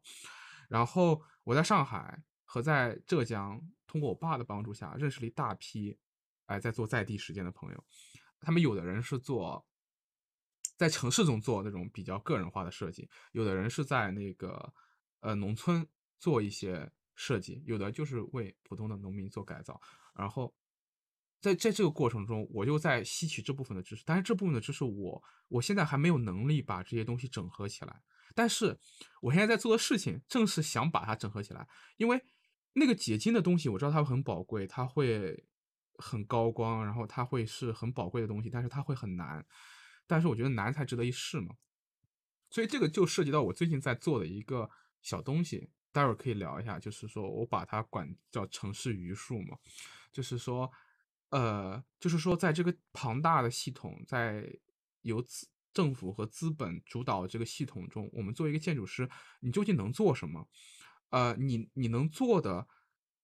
然后我在上海和在浙江，通过我爸的帮助下，认识了一大批哎在做在地实践的朋友，他们有的人是做。在城市中做那种比较个人化的设计，有的人是在那个呃农村做一些设计，有的就是为普通的农民做改造。然后在在这个过程中，我就在吸取这部分的知识，但是这部分的知识我我现在还没有能力把这些东西整合起来。但是我现在在做的事情正是想把它整合起来，因为那个结晶的东西我知道它很宝贵，它会很高光，然后它会是很宝贵的东西，但是它会很难。但是我觉得难才值得一试嘛，所以这个就涉及到我最近在做的一个小东西，待会儿可以聊一下。就是说我把它管叫城市余数嘛，就是说，呃，就是说在这个庞大的系统，在由资政府和资本主导这个系统中，我们作为一个建筑师，你究竟能做什么？呃，你你能做的，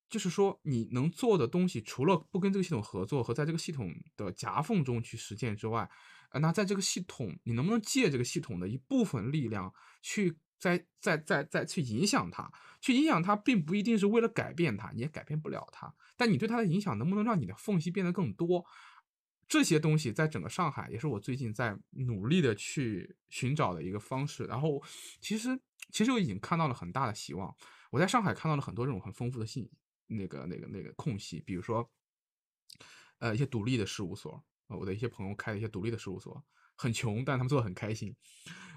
就是说你能做的东西，除了不跟这个系统合作和在这个系统的夹缝中去实践之外，呃，那在这个系统，你能不能借这个系统的一部分力量去再再再再去影响它？去影响它，并不一定是为了改变它，你也改变不了它。但你对它的影响，能不能让你的缝隙变得更多？这些东西在整个上海，也是我最近在努力的去寻找的一个方式。然后，其实其实我已经看到了很大的希望。我在上海看到了很多这种很丰富的信，那个那个那个空隙，比如说，呃，一些独立的事务所，我的一些朋友开的一些独立的事务所，很穷，但他们做的很开心。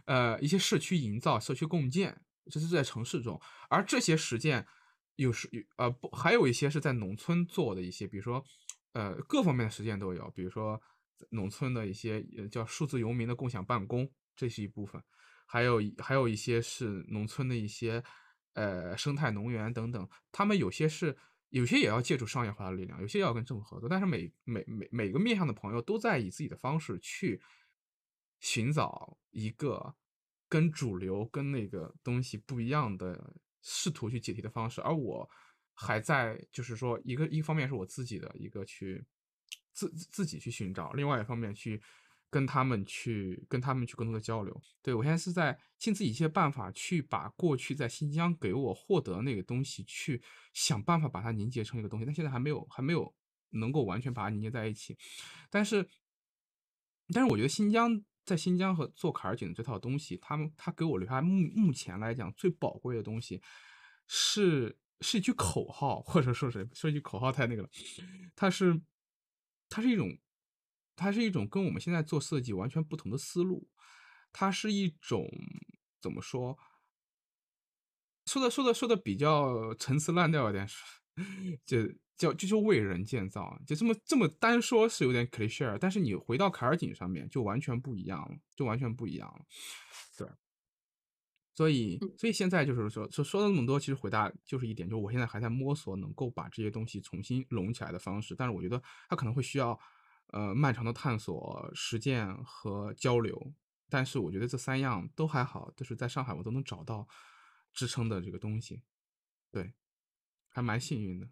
呃，一些社区营造、社区共建，这是在城市中，而这些实践有时有呃不，还有一些是在农村做的一些，比如说。呃，各方面的实践都有，比如说农村的一些呃叫数字游民的共享办公，这是一部分；还有还有一些是农村的一些呃生态农园等等，他们有些是有些也要借助商业化的力量，有些要跟政府合作，但是每每每每个面向的朋友都在以自己的方式去寻找一个跟主流跟那个东西不一样的试图去解题的方式，而我。还在，就是说，一个一方面是我自己的一个去自自己去寻找，另外一方面去跟他们去跟他们去更多的交流。对我现在是在尽自己一些办法去把过去在新疆给我获得那个东西，去想办法把它凝结成一个东西，但现在还没有还没有能够完全把它凝结在一起。但是，但是我觉得新疆在新疆和做卡尔井这套东西，他们他给我留下目目前来讲最宝贵的东西是。是一句口号，或者说是说一句口号太那个了。它是，它是一种，它是一种跟我们现在做设计完全不同的思路。它是一种怎么说？说的说的说的比较陈词滥调一点，就叫就就为人建造，就这么这么单说，是有点 cliche。但是你回到凯尔井上面，就完全不一样了，就完全不一样了。对。所以，所以现在就是说，说说了那么多，其实回答就是一点，就是我现在还在摸索能够把这些东西重新拢起来的方式。但是我觉得它可能会需要，呃，漫长的探索、实践和交流。但是我觉得这三样都还好，就是在上海我都能找到支撑的这个东西，对，还蛮幸运的。